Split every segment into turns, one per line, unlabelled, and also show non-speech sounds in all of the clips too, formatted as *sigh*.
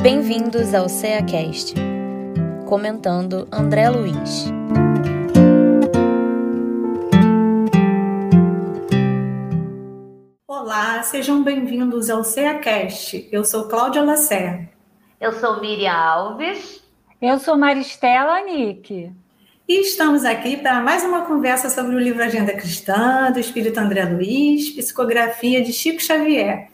Bem-vindos ao CeaCast. Comentando André Luiz.
Olá, sejam bem-vindos ao CeaCast. Eu sou Cláudia Lacerda.
Eu sou Miriam Alves.
Eu sou Maristela Nick.
E estamos aqui para mais uma conversa sobre o livro Agenda Cristã, do Espírito André Luiz, psicografia de Chico Xavier.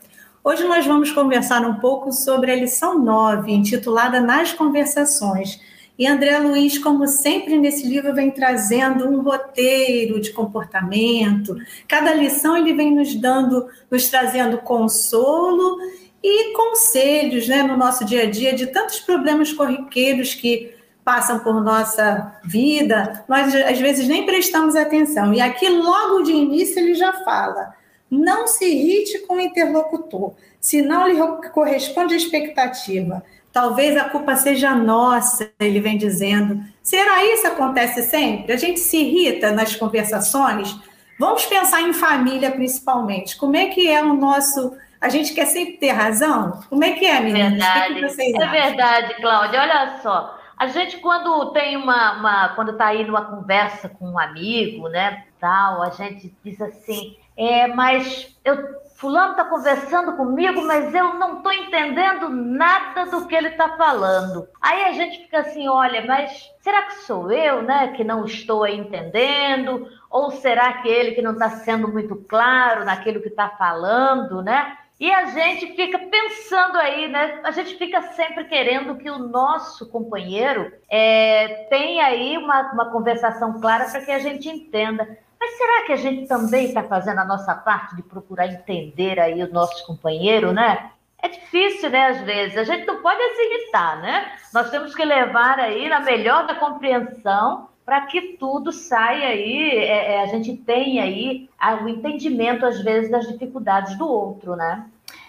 Hoje nós vamos conversar um pouco sobre a lição 9, intitulada Nas Conversações. E André Luiz, como sempre nesse livro, vem trazendo um roteiro de comportamento. Cada lição ele vem nos dando, nos trazendo consolo e conselhos né, no nosso dia a dia de tantos problemas corriqueiros que passam por nossa vida, nós às vezes nem prestamos atenção. E aqui, logo de início, ele já fala não se irrite com o interlocutor, se não lhe corresponde à expectativa. Talvez a culpa seja nossa, ele vem dizendo. Será isso acontece sempre? A gente se irrita nas conversações? Vamos pensar em família principalmente. Como é que é o nosso. A gente quer sempre ter razão? Como é que é, meninas?
Verdade. Que, é acham? verdade, Cláudia. Olha só. A gente, quando tem uma, uma quando está aí numa conversa com um amigo, né, tal, a gente diz assim, é, mas eu, fulano está conversando comigo, mas eu não estou entendendo nada do que ele está falando. Aí a gente fica assim, olha, mas será que sou eu, né, que não estou entendendo? Ou será que ele que não está sendo muito claro naquilo que está falando, né? E a gente fica pensando aí, né? A gente fica sempre querendo que o nosso companheiro é, tenha aí uma, uma conversação clara para que a gente entenda. Mas será que a gente também está fazendo a nossa parte de procurar entender aí o nosso companheiro, né? É difícil, né, às vezes. A gente não pode se irritar, né? Nós temos que levar aí na melhor da compreensão para que tudo saia aí, é, é, a gente tenha aí o entendimento, às vezes, das dificuldades do outro, né?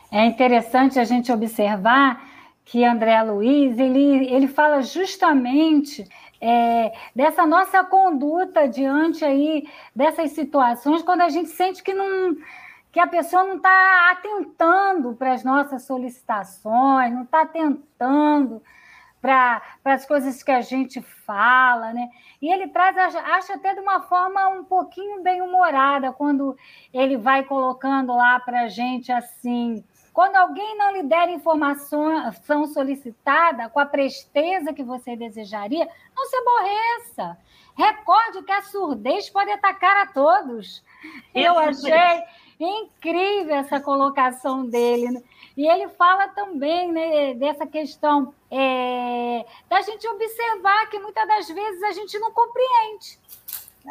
É interessante a gente observar que André Luiz, ele, ele fala justamente é, dessa nossa conduta diante aí dessas situações, quando a gente sente que não que a pessoa não está atentando para as nossas solicitações, não está atentando para as coisas que a gente fala, né? E ele traz, acho até de uma forma um pouquinho bem humorada, quando ele vai colocando lá para a gente assim quando alguém não lhe der informação solicitada com a presteza que você desejaria, não se aborreça. Recorde que a surdez pode atacar a todos. Eu achei incrível essa colocação dele. E ele fala também né, dessa questão é, da gente observar que muitas das vezes a gente não compreende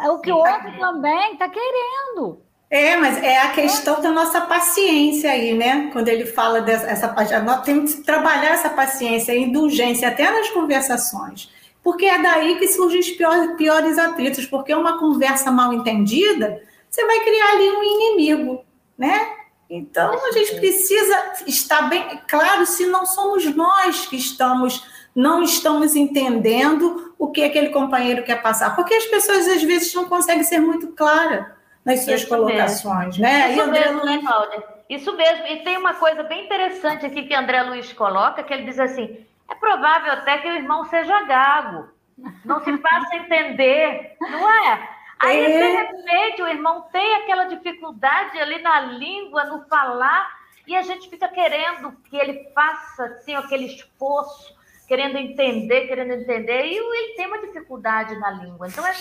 o que o outro também está querendo.
É, mas é a questão da nossa paciência aí, né? Quando ele fala dessa parte, nós temos que trabalhar essa paciência, a indulgência até nas conversações, porque é daí que surgem os piores, piores atritos, porque uma conversa mal entendida, você vai criar ali um inimigo, né? Então a gente precisa estar bem claro se não somos nós que estamos não estamos entendendo o que aquele companheiro quer passar, porque as pessoas às vezes não conseguem ser muito claras nas suas Isso colocações,
mesmo. né? Isso mesmo, né, Cláudia? Isso mesmo. E tem uma coisa bem interessante aqui que André Luiz coloca, que ele diz assim: é provável até que o irmão seja gago, não se faça *laughs* entender, não é? Aí, é. de repente, o irmão tem aquela dificuldade ali na língua, no falar, e a gente fica querendo que ele faça assim, aquele esforço, querendo entender, querendo entender, e ele tem uma dificuldade na língua. Então, é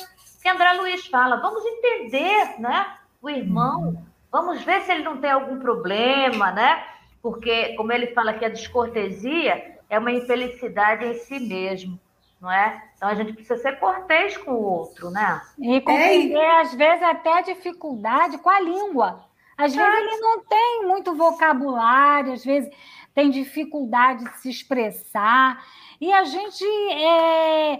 que André Luiz fala, vamos entender, né, o irmão, vamos ver se ele não tem algum problema, né? Porque, como ele fala que a descortesia é uma infelicidade em si mesmo, não é? Então a gente precisa ser cortês com o outro, né?
E compreender, é. às vezes, até a dificuldade com a língua. Às vezes ele não tem muito vocabulário, às vezes tem dificuldade de se expressar. E a gente é,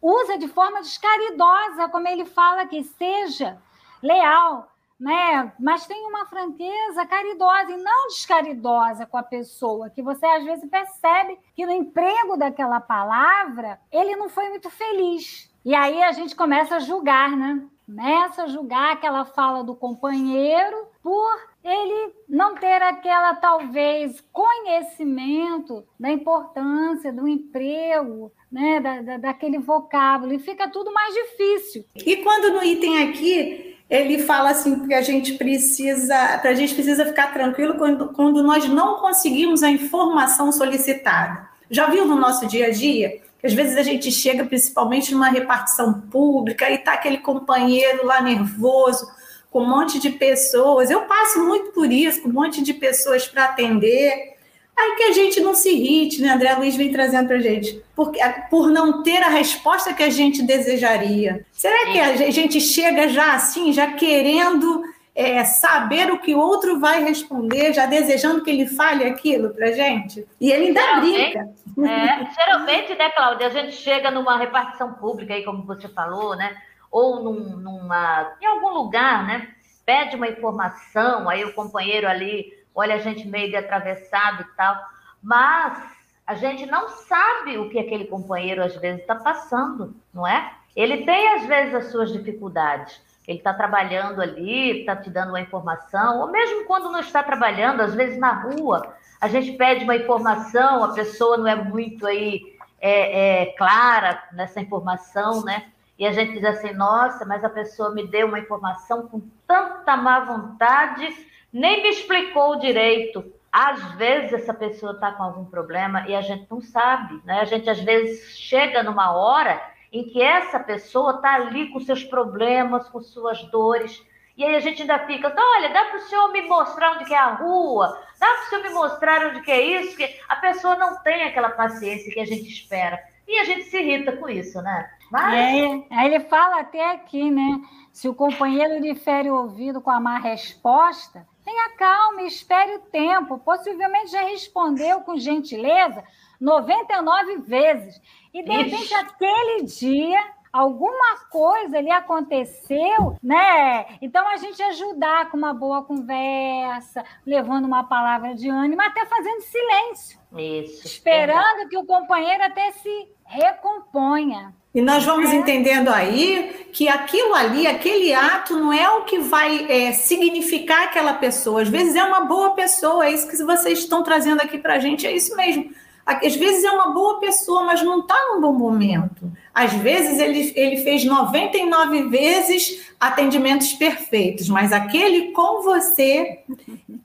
usa de forma descaridosa, como ele fala que seja leal, né? Mas tem uma franqueza caridosa e não descaridosa com a pessoa, que você às vezes percebe que no emprego daquela palavra ele não foi muito feliz. E aí a gente começa a julgar, né? começa a julgar aquela fala do companheiro por ele não ter aquela, talvez, conhecimento da importância do emprego, né, da, da, daquele vocábulo, e fica tudo mais difícil.
E quando no item aqui ele fala assim que a gente precisa, a gente precisa ficar tranquilo quando, quando nós não conseguimos a informação solicitada. Já viu no nosso dia a dia? Às vezes a gente chega, principalmente numa repartição pública, e tá aquele companheiro lá nervoso, com um monte de pessoas. Eu passo muito por isso, com um monte de pessoas para atender. Aí que a gente não se irrite, né? André Luiz vem trazendo para a gente. Por, por não ter a resposta que a gente desejaria. Será que a gente chega já assim, já querendo é, saber o que o outro vai responder, já desejando que ele fale aquilo para gente? E ele ainda brinca.
É, geralmente, né, Cláudia, a gente chega numa repartição pública, aí, como você falou, né? Ou num, numa, em algum lugar, né? Pede uma informação, aí o companheiro ali olha a gente meio de atravessado e tal, mas a gente não sabe o que aquele companheiro às vezes está passando, não é? Ele tem às vezes as suas dificuldades. Ele está trabalhando ali, está te dando uma informação, ou mesmo quando não está trabalhando, às vezes na rua, a gente pede uma informação, a pessoa não é muito aí é, é, clara nessa informação, né? E a gente diz assim, nossa, mas a pessoa me deu uma informação com tanta má vontade, nem me explicou direito. Às vezes essa pessoa está com algum problema e a gente não sabe, né? A gente às vezes chega numa hora em que essa pessoa está ali com seus problemas, com suas dores, e aí a gente ainda fica, olha, dá para o senhor me mostrar onde que é a rua, dá para o senhor me mostrar onde que é isso, que a pessoa não tem aquela paciência que a gente espera. E a gente se irrita com isso, né?
É, aí ele fala até aqui, né? Se o companheiro lhe fere o ouvido com a má resposta, tenha calma, espere o tempo. Possivelmente já respondeu com gentileza 99 vezes. E de Ixi. repente, aquele dia, alguma coisa lhe aconteceu, né? Então a gente ajudar com uma boa conversa, levando uma palavra de ânimo, até fazendo silêncio.
Isso.
Esperando é. que o companheiro até se recomponha.
E nós vamos é. entendendo aí que aquilo ali, aquele ato, não é o que vai é, significar aquela pessoa. Às vezes é uma boa pessoa, é isso que vocês estão trazendo aqui para a gente, é isso mesmo. Às vezes é uma boa pessoa, mas não está num bom momento. Às vezes ele, ele fez 99 vezes atendimentos perfeitos, mas aquele com você,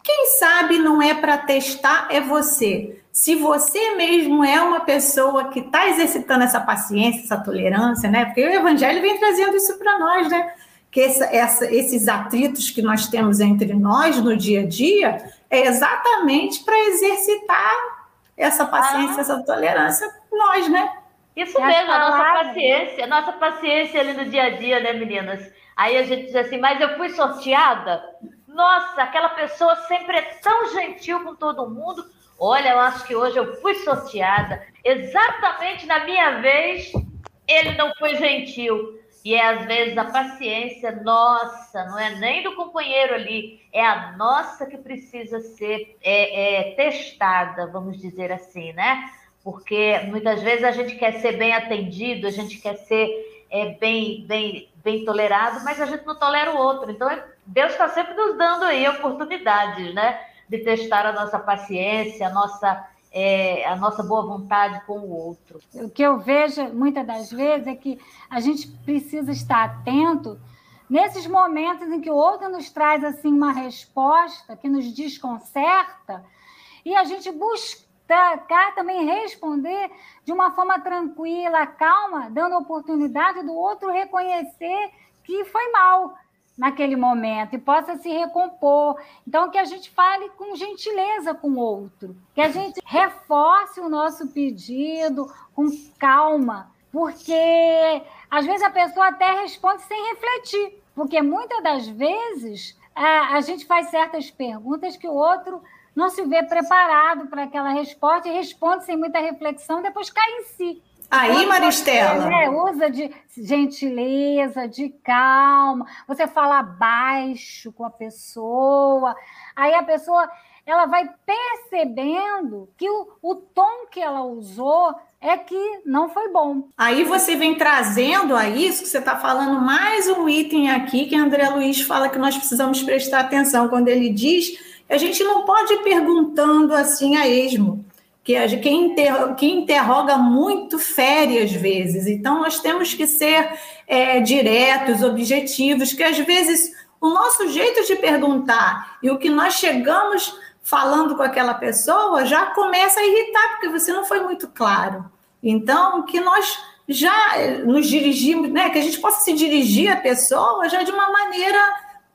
quem sabe não é para testar, é você se você mesmo é uma pessoa que está exercitando essa paciência, essa tolerância, né? Porque o Evangelho vem trazendo isso para nós, né? Que essa, essa, esses atritos que nós temos entre nós no dia a dia é exatamente para exercitar essa paciência, ah. essa tolerância nós, né?
Isso mesmo, a nossa paciência, a nossa paciência ali no dia a dia, né, meninas? Aí a gente diz assim, mas eu fui sorteada? Nossa, aquela pessoa sempre é tão gentil com todo mundo, Olha, eu acho que hoje eu fui sorteada. Exatamente na minha vez, ele não foi gentil. E é às vezes a paciência nossa, não é nem do companheiro ali, é a nossa que precisa ser é, é, testada, vamos dizer assim, né? Porque muitas vezes a gente quer ser bem atendido, a gente quer ser é, bem, bem, bem tolerado, mas a gente não tolera o outro. Então Deus está sempre nos dando aí oportunidades, né? de testar a nossa paciência, a nossa, é, a nossa boa vontade com o outro.
O que eu vejo muitas das vezes é que a gente precisa estar atento nesses momentos em que o outro nos traz assim uma resposta que nos desconcerta e a gente buscar também responder de uma forma tranquila, calma, dando oportunidade do outro reconhecer que foi mal, naquele momento e possa se recompor. Então, que a gente fale com gentileza com o outro, que a gente reforce o nosso pedido com calma, porque às vezes a pessoa até responde sem refletir, porque muitas das vezes a, a gente faz certas perguntas que o outro não se vê preparado para aquela resposta e responde sem muita reflexão, depois cai em si.
Aí, Maristela. Você,
né, usa de gentileza, de calma, você fala baixo com a pessoa, aí a pessoa ela vai percebendo que o, o tom que ela usou é que não foi bom.
Aí você vem trazendo a isso que você está falando mais um item aqui que André Luiz fala que nós precisamos prestar atenção quando ele diz que a gente não pode ir perguntando assim a esmo, que quem, quem interroga muito fere às vezes. Então nós temos que ser é, diretos, objetivos, que às vezes o nosso jeito de perguntar e o que nós chegamos falando com aquela pessoa já começa a irritar, porque você não foi muito claro. Então, que nós já nos dirigimos, né, que a gente possa se dirigir à pessoa já de uma maneira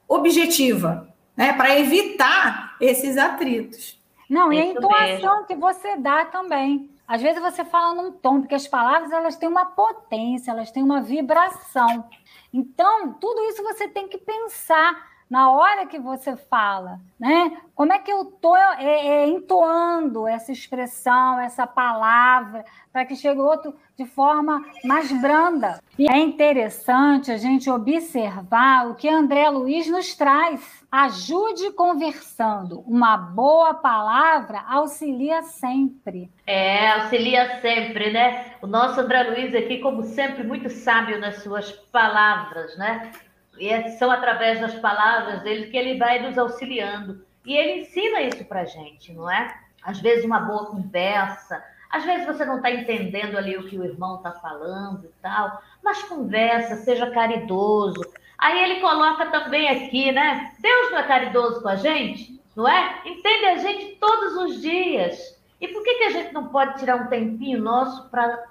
objetiva, né, para evitar esses atritos.
Não, e a entoação mesmo. que você dá também. Às vezes você fala num tom, porque as palavras elas têm uma potência, elas têm uma vibração. Então, tudo isso você tem que pensar na hora que você fala, né? Como é que eu estou é, é, entoando essa expressão, essa palavra, para que chegue outro de forma mais branda. E é interessante a gente observar o que André Luiz nos traz. Ajude conversando. Uma boa palavra auxilia sempre.
É, auxilia sempre, né? O nosso André Luiz aqui, como sempre, muito sábio nas suas palavras, né? E é, são através das palavras dele que ele vai nos auxiliando. E ele ensina isso para gente, não é? Às vezes uma boa conversa, às vezes você não está entendendo ali o que o irmão está falando e tal, mas conversa, seja caridoso. Aí ele coloca também aqui, né? Deus não é caridoso com a gente, não é? Entende a gente todos os dias. E por que, que a gente não pode tirar um tempinho nosso para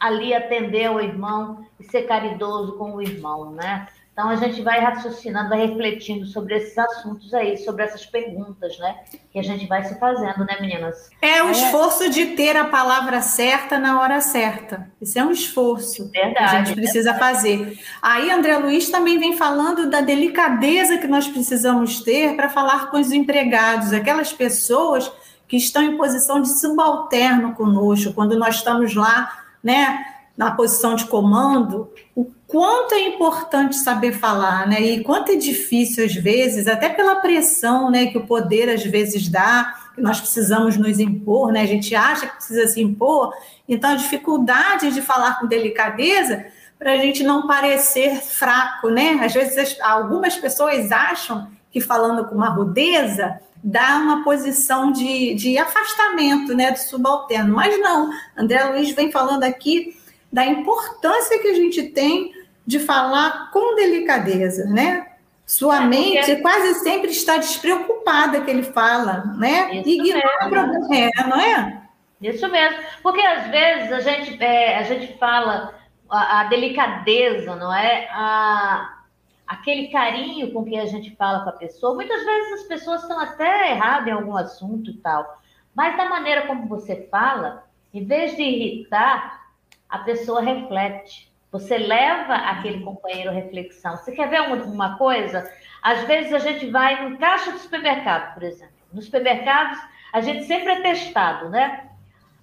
ali atender o irmão e ser caridoso com o irmão, né? Então a gente vai raciocinando, vai refletindo sobre esses assuntos aí, sobre essas perguntas, né? Que a gente vai se fazendo, né, meninas?
É o é. esforço de ter a palavra certa na hora certa. Isso é um esforço verdade, que a gente precisa verdade. fazer. Aí André Luiz também vem falando da delicadeza que nós precisamos ter para falar com os empregados, aquelas pessoas que estão em posição de subalterno conosco, quando nós estamos lá, né? Na posição de comando, o quanto é importante saber falar, né? E quanto é difícil às vezes, até pela pressão, né, que o poder às vezes dá, que nós precisamos nos impor, né? A gente acha que precisa se impor, então a dificuldade de falar com delicadeza para a gente não parecer fraco, né? Às vezes algumas pessoas acham que falando com uma rudeza dá uma posição de, de afastamento, né, do subalterno, mas não. André Luiz vem falando aqui da importância que a gente tem de falar com delicadeza, né? Sua é, mente porque... quase sempre está despreocupada que ele fala, né? Isso Ignora o problema, é, não é?
Isso mesmo, porque às vezes a gente, é, a gente fala a, a, delicadeza, não é? A, aquele carinho com que a gente fala com a pessoa. Muitas vezes as pessoas estão até erradas em algum assunto e tal, mas da maneira como você fala, em vez de irritar, a pessoa reflete. Você leva aquele companheiro à reflexão. Você quer ver uma coisa? Às vezes a gente vai no caixa do supermercado, por exemplo. Nos supermercados, a gente sempre é testado, né?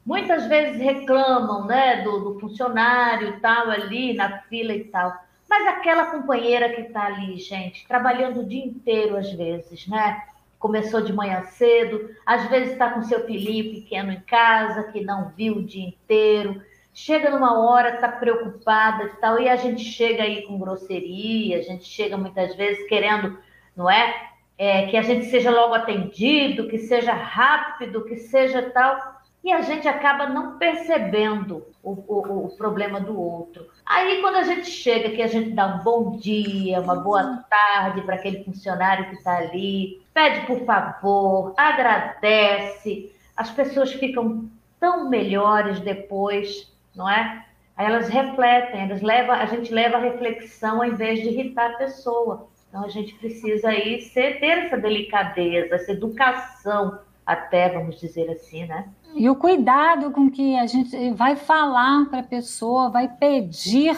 Muitas vezes reclamam, né, do, do funcionário e tal, ali na fila e tal. Mas aquela companheira que está ali, gente, trabalhando o dia inteiro, às vezes, né? Começou de manhã cedo, às vezes está com seu filhinho pequeno em casa, que não viu o dia inteiro chega numa hora, está preocupada e tal, e a gente chega aí com grosseria, a gente chega muitas vezes querendo, não é? é? que a gente seja logo atendido, que seja rápido, que seja tal, e a gente acaba não percebendo o, o, o problema do outro. Aí, quando a gente chega, que a gente dá um bom dia, uma boa tarde para aquele funcionário que está ali, pede por favor, agradece, as pessoas ficam tão melhores depois não é? Aí elas refletem, elas levam, a gente leva a reflexão ao invés de irritar a pessoa. Então a gente precisa aí ser, ter essa delicadeza, essa educação, até vamos dizer assim, né?
E o cuidado com que a gente vai falar para a pessoa, vai pedir,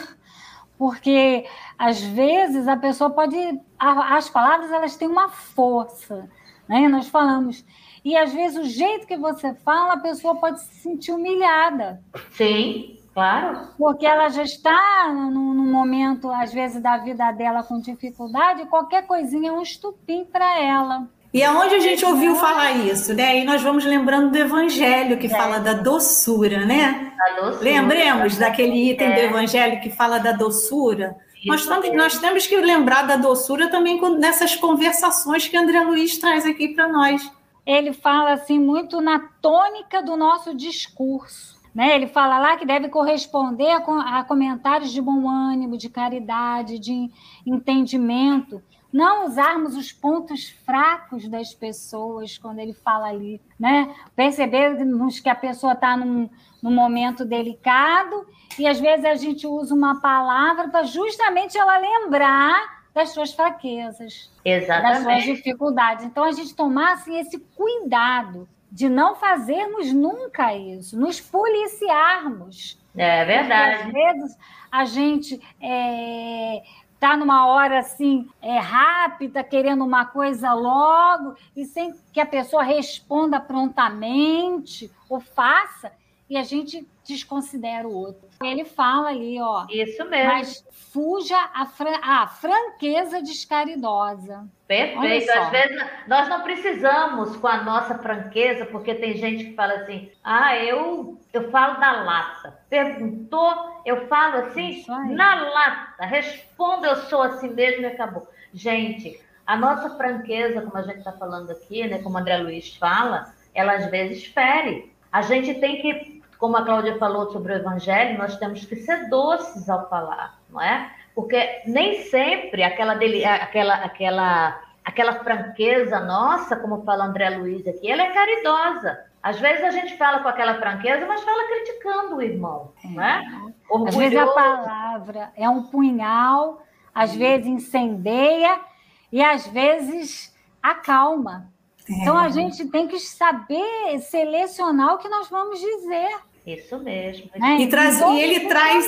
porque às vezes a pessoa pode, as palavras elas têm uma força, né? Nós falamos e às vezes o jeito que você fala, a pessoa pode se sentir humilhada.
Sim, claro.
Porque ela já está num, num momento, às vezes, da vida dela com dificuldade, qualquer coisinha é um estupim para ela.
E aonde a gente ouviu falar isso, né? E nós vamos lembrando do Evangelho que é. fala da doçura, né? Da doçura. Lembremos daquele item é. do Evangelho que fala da doçura. Nós, tamos, nós temos que lembrar da doçura também nessas conversações que André Luiz traz aqui para nós.
Ele fala assim muito na tônica do nosso discurso. Né? Ele fala lá que deve corresponder a, a comentários de bom ânimo, de caridade, de entendimento não usarmos os pontos fracos das pessoas quando ele fala ali, né? Percebermos que a pessoa está num, num momento delicado e às vezes a gente usa uma palavra para justamente ela lembrar das suas fraquezas, Exatamente. das suas dificuldades. Então a gente tomar assim, esse cuidado de não fazermos nunca isso, nos policiarmos.
É verdade.
Porque, às vezes a gente é, está numa hora assim é, rápida, querendo uma coisa logo, e sem que a pessoa responda prontamente ou faça, e a gente desconsidera o outro. Ele fala ali, ó.
Isso mesmo. Mas
fuja a, fran a franqueza descaridosa.
Perfeito. Às vezes nós não precisamos com a nossa franqueza, porque tem gente que fala assim: ah, eu, eu falo na lata. Perguntou, eu falo assim, na lata. Respondo, eu sou assim mesmo e acabou. Gente, a nossa franqueza, como a gente está falando aqui, né, como o André Luiz fala, ela às vezes fere. A gente tem que como a Cláudia falou sobre o evangelho, nós temos que ser doces ao falar, não é? Porque nem sempre aquela, dele, aquela, aquela, aquela franqueza nossa, como fala André Luiz aqui, ela é caridosa. Às vezes a gente fala com aquela franqueza, mas fala criticando o irmão, é. né?
Às vezes a palavra é um punhal, às vezes incendeia e às vezes acalma. É. Então a gente tem que saber selecionar o que nós vamos dizer.
Isso mesmo.
É, e, traz, e ele traz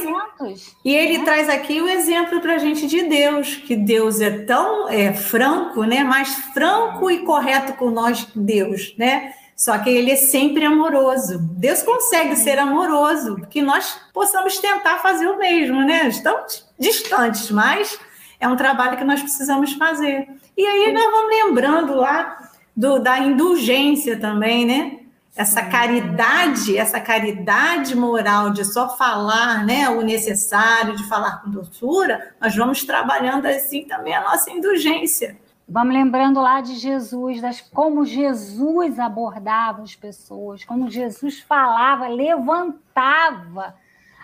e ele né? traz aqui o exemplo para a gente de Deus, que Deus é tão é, franco, né? Mais franco e correto com nós que Deus, né? Só que ele é sempre amoroso. Deus consegue ser amoroso, que nós possamos tentar fazer o mesmo, né? Estamos distantes, mas é um trabalho que nós precisamos fazer. E aí nós vamos lembrando lá do, da indulgência também, né? essa caridade, essa caridade moral de só falar né, o necessário, de falar com doçura, nós vamos trabalhando assim também a nossa indulgência.
Vamos lembrando lá de Jesus, das, como Jesus abordava as pessoas, como Jesus falava, levantava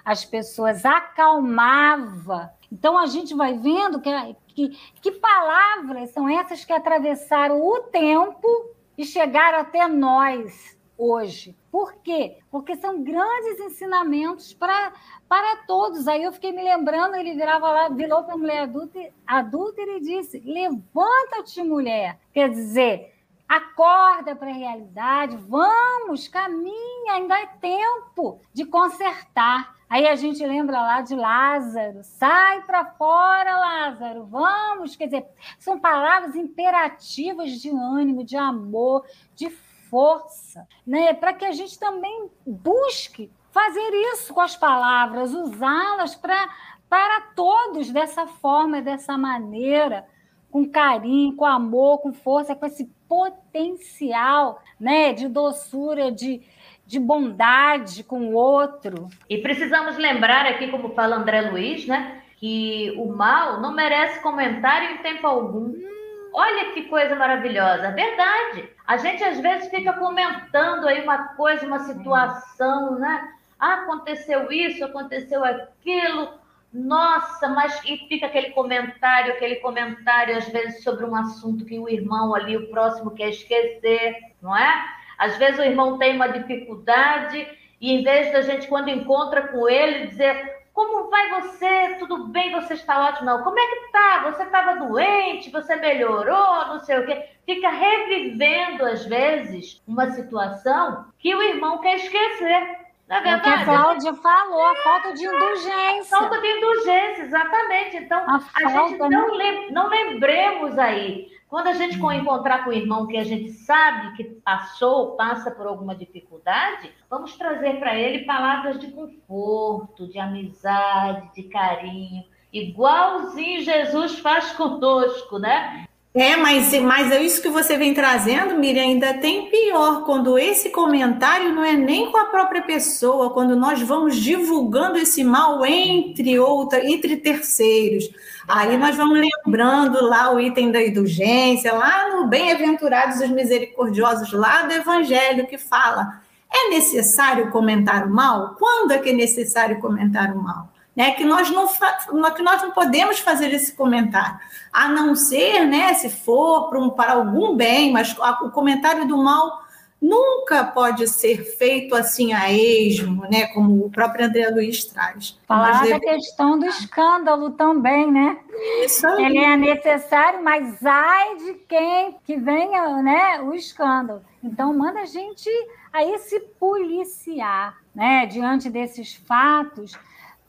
as pessoas, acalmava. Então a gente vai vendo que, que, que palavras são essas que atravessaram o tempo e chegaram até nós hoje. Por quê? Porque são grandes ensinamentos para para todos. Aí eu fiquei me lembrando, ele virava lá, virou para a mulher adulta, adulta e disse: Levanta-te, mulher. Quer dizer, acorda para a realidade, vamos, caminha, ainda é tempo de consertar. Aí a gente lembra lá de Lázaro, sai para fora, Lázaro, vamos. Quer dizer, são palavras imperativas de ânimo, de amor, de força, né? para que a gente também busque fazer isso com as palavras, usá-las para para todos dessa forma, dessa maneira, com carinho, com amor, com força, com esse potencial né, de doçura, de, de bondade com o outro.
E precisamos lembrar aqui, como fala André Luiz, né, que o mal não merece comentário em tempo algum. Hum Olha que coisa maravilhosa, verdade. A gente às vezes fica comentando aí uma coisa, uma situação, né? Ah, aconteceu isso, aconteceu aquilo. Nossa, mas e fica aquele comentário, aquele comentário às vezes sobre um assunto que o irmão ali, o próximo quer esquecer, não é? Às vezes o irmão tem uma dificuldade e em vez da gente quando encontra com ele dizer como vai você? Tudo bem? Você está ótimo? Não. Como é que tá? Você estava doente? Você melhorou? Não sei o quê. Fica revivendo, às vezes, uma situação que o irmão quer esquecer.
Na é verdade, é que a Cláudia falou, a falta de indulgência.
Falta de indulgência, exatamente. Então, a, a gente não, né? não lembremos aí quando a gente encontrar com o irmão que a gente sabe que passou, passa por alguma dificuldade, vamos trazer para ele palavras de conforto, de amizade, de carinho, igualzinho Jesus faz conosco, né?
É, mas, mas é isso que você vem trazendo, Miriam, ainda tem pior, quando esse comentário não é nem com a própria pessoa, quando nós vamos divulgando esse mal entre outra, entre terceiros. Aí nós vamos lembrando lá o item da indulgência, lá no Bem-aventurados os misericordiosos, lá do Evangelho, que fala: é necessário comentar o mal? Quando é que é necessário comentar o mal? Né, que nós não que nós não podemos fazer esse comentário, a não ser, né, se for para, um, para algum bem, mas o comentário do mal nunca pode ser feito assim a esmo, né, como o próprio André Luiz traz.
Falar da devemos... questão do escândalo também, né?
Isso aí.
Ele é necessário, mas ai de quem que venha, né, o escândalo. Então manda a gente aí se policiar, né, diante desses fatos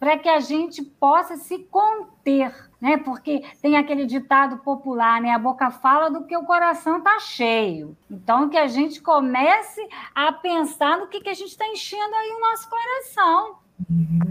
para que a gente possa se conter, né? Porque tem aquele ditado popular, né? A boca fala do que o coração está cheio. Então, que a gente comece a pensar no que, que a gente está enchendo aí o nosso coração.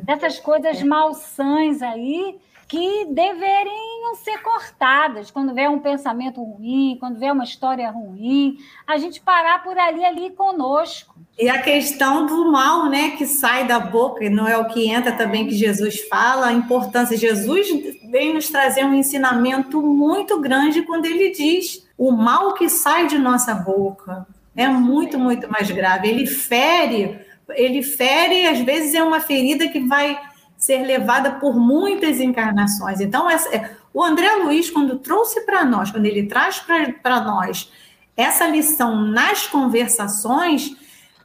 Dessas coisas malsãs aí que deveriam ser cortadas quando vê um pensamento ruim, quando vê uma história ruim, a gente parar por ali ali conosco.
E a questão do mal, né, que sai da boca, não é o que entra também que Jesus fala, a importância. Jesus vem nos trazer um ensinamento muito grande quando ele diz o mal que sai de nossa boca é muito, muito mais grave. Ele fere, ele fere, às vezes é uma ferida que vai ser levada por muitas encarnações. Então, essa, é, o André Luiz, quando trouxe para nós, quando ele traz para nós essa lição nas conversações,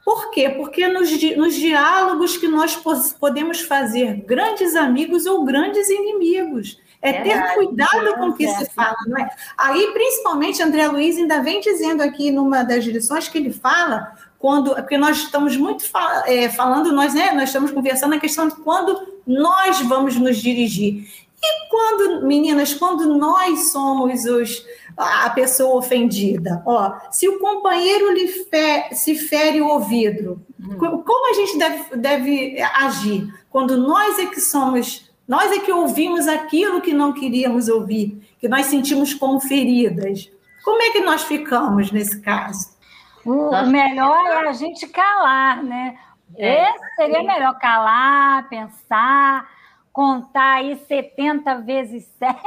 por quê? Porque nos, nos diálogos que nós podemos fazer grandes amigos ou grandes inimigos. É ter cuidado com o que se fala, não é? Aí, principalmente, André Luiz ainda vem dizendo aqui numa das lições que ele fala quando, porque nós estamos muito é, falando, nós, né, nós estamos conversando a questão de quando nós vamos nos dirigir. E quando, meninas, quando nós somos os, a pessoa ofendida, ó, se o companheiro lhe fe, se fere o ouvido, hum. como a gente deve, deve agir? Quando nós é que somos, nós é que ouvimos aquilo que não queríamos ouvir, que nós sentimos como feridas. Como é que nós ficamos nesse caso?
O melhor é a gente calar, né? É. Esse seria melhor calar, pensar, contar aí 70 vezes *laughs* 7.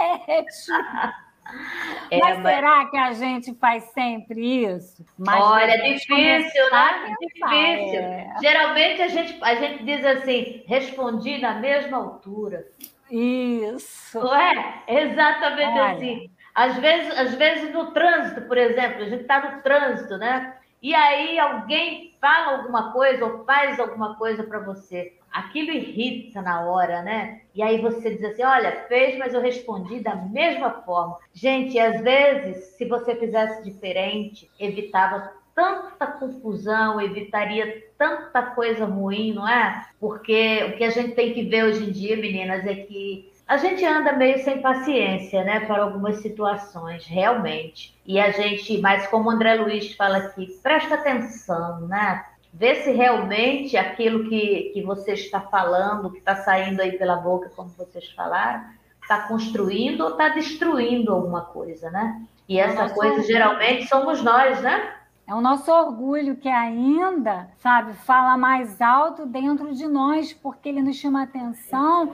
É, mas, mas será que a gente faz sempre isso?
Mas Olha, é difícil, né? Difícil. É. Geralmente a gente, a gente diz assim, respondi na mesma altura.
Isso.
Não é? Exatamente Olha. assim. Às vezes, às vezes no trânsito, por exemplo, a gente está no trânsito, né? e aí alguém fala alguma coisa ou faz alguma coisa para você. Aquilo irrita na hora, né? E aí você diz assim: olha, fez, mas eu respondi da mesma forma. Gente, às vezes, se você fizesse diferente, evitava tanta confusão, evitaria tanta coisa ruim, não é? Porque o que a gente tem que ver hoje em dia, meninas, é que a gente anda meio sem paciência, né, para algumas situações, realmente. E a gente, mas como o André Luiz fala aqui, presta atenção, né? Vê se realmente aquilo que, que você está falando, que está saindo aí pela boca, como vocês falaram, está construindo ou está destruindo alguma coisa, né? E é essa coisa orgulho. geralmente somos nós, né?
É o nosso orgulho que ainda, sabe, fala mais alto dentro de nós, porque ele nos chama atenção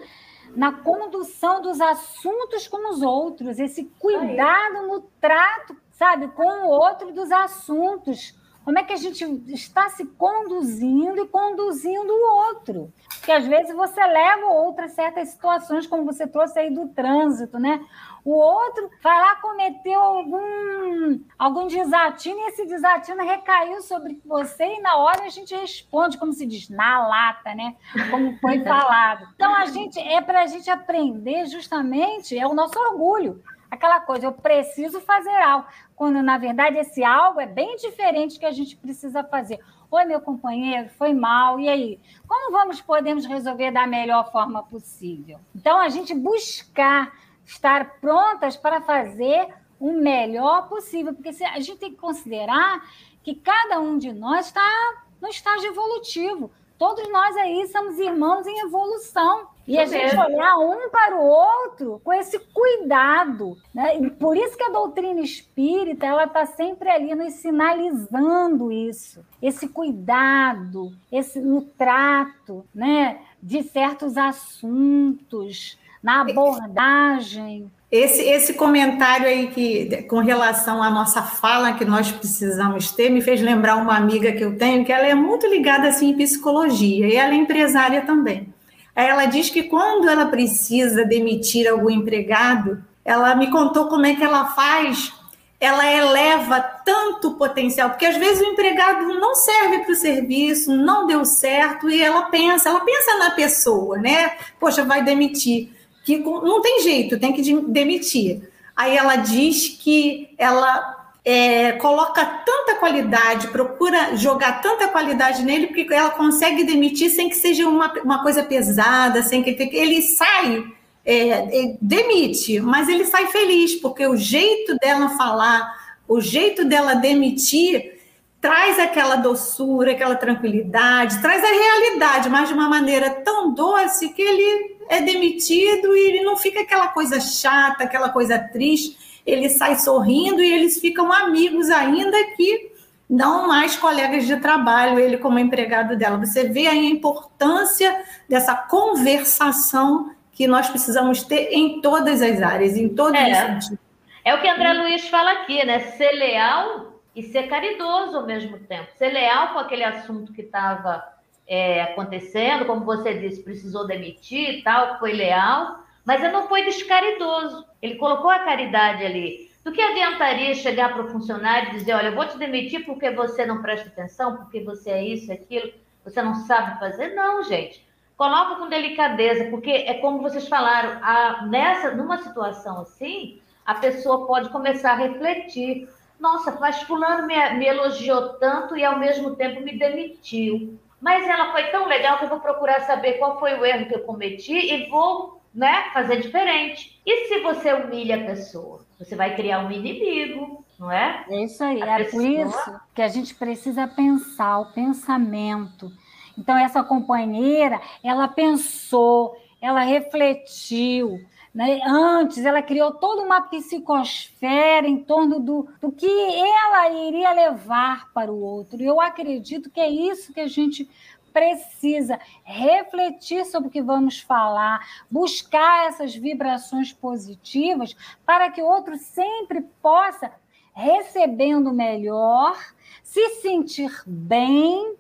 na condução dos assuntos com os outros, esse cuidado no trato, sabe, com o outro dos assuntos. Como é que a gente está se conduzindo e conduzindo o outro? Porque às vezes você leva o outro a certas situações, como você trouxe aí do trânsito, né? O outro vai lá cometeu algum, algum desatino e esse desatino recaiu sobre você e na hora a gente responde, como se diz, na lata, né? Como foi *laughs* falado. Então a gente é para a gente aprender justamente é o nosso orgulho aquela coisa, eu preciso fazer algo, quando na verdade esse algo é bem diferente que a gente precisa fazer. Oi, meu companheiro, foi mal, e aí? Como vamos podemos resolver da melhor forma possível? Então, a gente buscar estar prontas para fazer o melhor possível, porque a gente tem que considerar que cada um de nós está no estágio evolutivo. Todos nós aí somos irmãos em evolução. E a gente olhar um para o outro com esse cuidado. Né? E por isso que a doutrina espírita ela está sempre ali nos sinalizando isso. Esse cuidado, esse no trato né? de certos assuntos, na abordagem.
Esse, esse comentário aí que, com relação à nossa fala que nós precisamos ter, me fez lembrar uma amiga que eu tenho, que ela é muito ligada assim, em psicologia, e ela é empresária também. Ela diz que quando ela precisa demitir algum empregado, ela me contou como é que ela faz. Ela eleva tanto potencial, porque às vezes o empregado não serve para o serviço, não deu certo, e ela pensa, ela pensa na pessoa, né? Poxa, vai demitir. Que não tem jeito, tem que demitir. Aí ela diz que ela é, coloca tanta qualidade, procura jogar tanta qualidade nele, porque ela consegue demitir sem que seja uma, uma coisa pesada, sem que ele sai, é, é, demite, mas ele sai feliz, porque o jeito dela falar, o jeito dela demitir, traz aquela doçura, aquela tranquilidade, traz a realidade, mas de uma maneira tão doce que ele é demitido e ele não fica aquela coisa chata, aquela coisa triste ele sai sorrindo e eles ficam amigos ainda que não mais colegas de trabalho, ele como empregado dela. Você vê aí a importância dessa conversação que nós precisamos ter em todas as áreas, em todos é. os sentidos.
É o que André Luiz fala aqui, né? Ser leal e ser caridoso ao mesmo tempo. Ser leal com aquele assunto que estava é, acontecendo, como você disse, precisou demitir e tal, foi leal, mas ele não foi descaridoso. Ele colocou a caridade ali. Do que adiantaria chegar para o funcionário e dizer: olha, eu vou te demitir porque você não presta atenção, porque você é isso, aquilo, você não sabe fazer? Não, gente. Coloca com delicadeza, porque é como vocês falaram, a, nessa, numa situação assim, a pessoa pode começar a refletir. Nossa, mas fulano me, me elogiou tanto e ao mesmo tempo me demitiu. Mas ela foi tão legal que eu vou procurar saber qual foi o erro que eu cometi e vou né, fazer diferente. E se você humilha a pessoa? Você vai criar um inimigo, não é?
É isso aí. A é pessoa... por isso que a gente precisa pensar o pensamento. Então, essa companheira, ela pensou, ela refletiu. Né? Antes, ela criou toda uma psicosfera em torno do, do que ela iria levar para o outro. Eu acredito que é isso que a gente precisa refletir sobre o que vamos falar, buscar essas vibrações positivas para que o outro sempre possa, recebendo melhor, se sentir bem,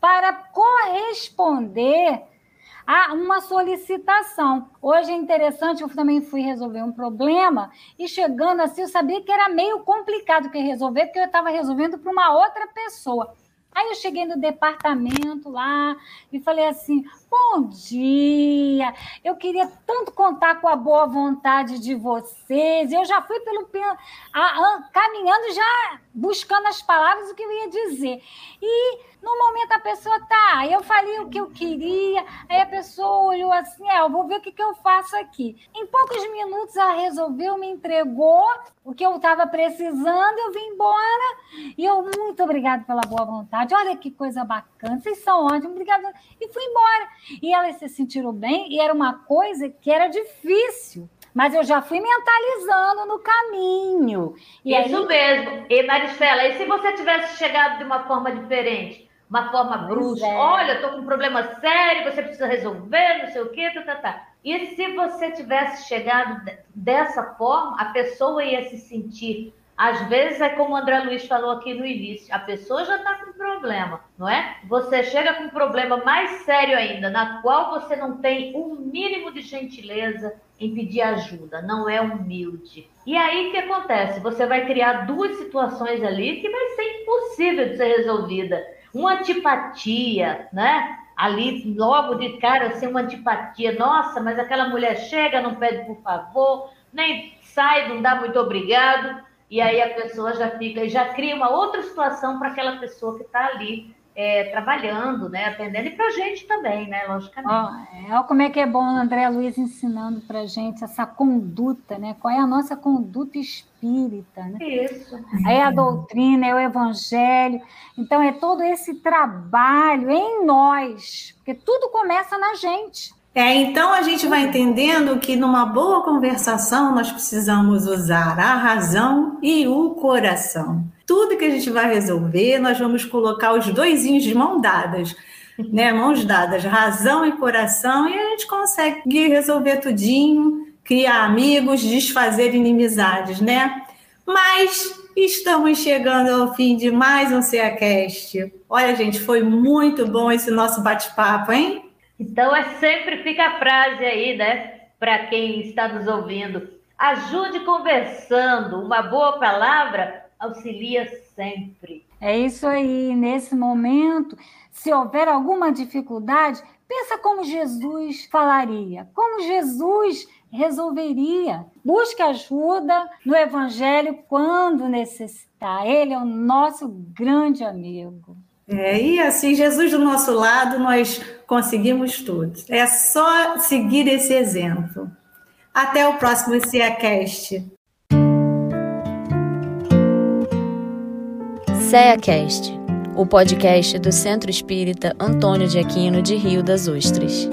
para corresponder a uma solicitação. Hoje é interessante, eu também fui resolver um problema e chegando assim, eu sabia que era meio complicado que resolver, porque eu estava resolvendo para uma outra pessoa. Aí eu cheguei no departamento lá e falei assim: bom dia, eu queria tanto contar com a boa vontade de vocês. Eu já fui pelo caminhando, já buscando as palavras o que eu ia dizer. E no momento a pessoa tá, eu falei o que eu queria, aí a pessoa olhou assim, é, eu vou ver o que, que eu faço aqui. Em poucos minutos ela resolveu, me entregou o que eu estava precisando, eu vim embora. E eu, muito obrigada pela boa vontade. Olha que coisa bacana, vocês são ótimos, obrigada. E fui embora. E elas se sentiram bem, e era uma coisa que era difícil mas eu já fui mentalizando no caminho.
E Isso aí... mesmo. E Maristela, e se você tivesse chegado de uma forma diferente? uma forma brusca. É. Olha, estou com um problema sério, você precisa resolver, não sei o quê, tá, tá, tá. E se você tivesse chegado dessa forma, a pessoa ia se sentir. Às vezes é como o André Luiz falou aqui no início, a pessoa já está com problema, não é? Você chega com um problema mais sério ainda, na qual você não tem um mínimo de gentileza em pedir ajuda, não é humilde. E aí o que acontece? Você vai criar duas situações ali que vai ser impossível de ser resolvida uma antipatia, né? Ali, logo de cara, assim, uma antipatia. Nossa, mas aquela mulher chega, não pede por favor, nem sai, não dá muito obrigado. E aí a pessoa já fica, já cria uma outra situação para aquela pessoa que está ali é, trabalhando, né, aprendendo, e para a gente também, né, logicamente.
Olha como é que é bom o André Luiz ensinando para a gente essa conduta, né? Qual é a nossa conduta espírita, né?
Isso.
É a doutrina, é o evangelho. Então, é todo esse trabalho em nós, porque tudo começa na gente.
É, então a gente vai entendendo que numa boa conversação nós precisamos usar a razão e o coração. Tudo que a gente vai resolver, nós vamos colocar os dois de mão dadas, né? Mãos dadas, razão e coração, e a gente consegue resolver tudinho, criar amigos, desfazer inimizades, né? Mas estamos chegando ao fim de mais um CEACast. Olha, gente, foi muito bom esse nosso bate-papo, hein?
Então é sempre fica a frase aí, né? Para quem está nos ouvindo. Ajude conversando. Uma boa palavra auxilia sempre.
É isso aí. Nesse momento, se houver alguma dificuldade, pensa como Jesus falaria, como Jesus resolveria. Busque ajuda no Evangelho quando necessitar. Ele é o nosso grande amigo.
É, e assim, Jesus do nosso lado, nós conseguimos tudo. É só seguir esse exemplo. Até o próximo CEACast.
CEACast, o podcast do Centro Espírita Antônio de Aquino de Rio das Ostras.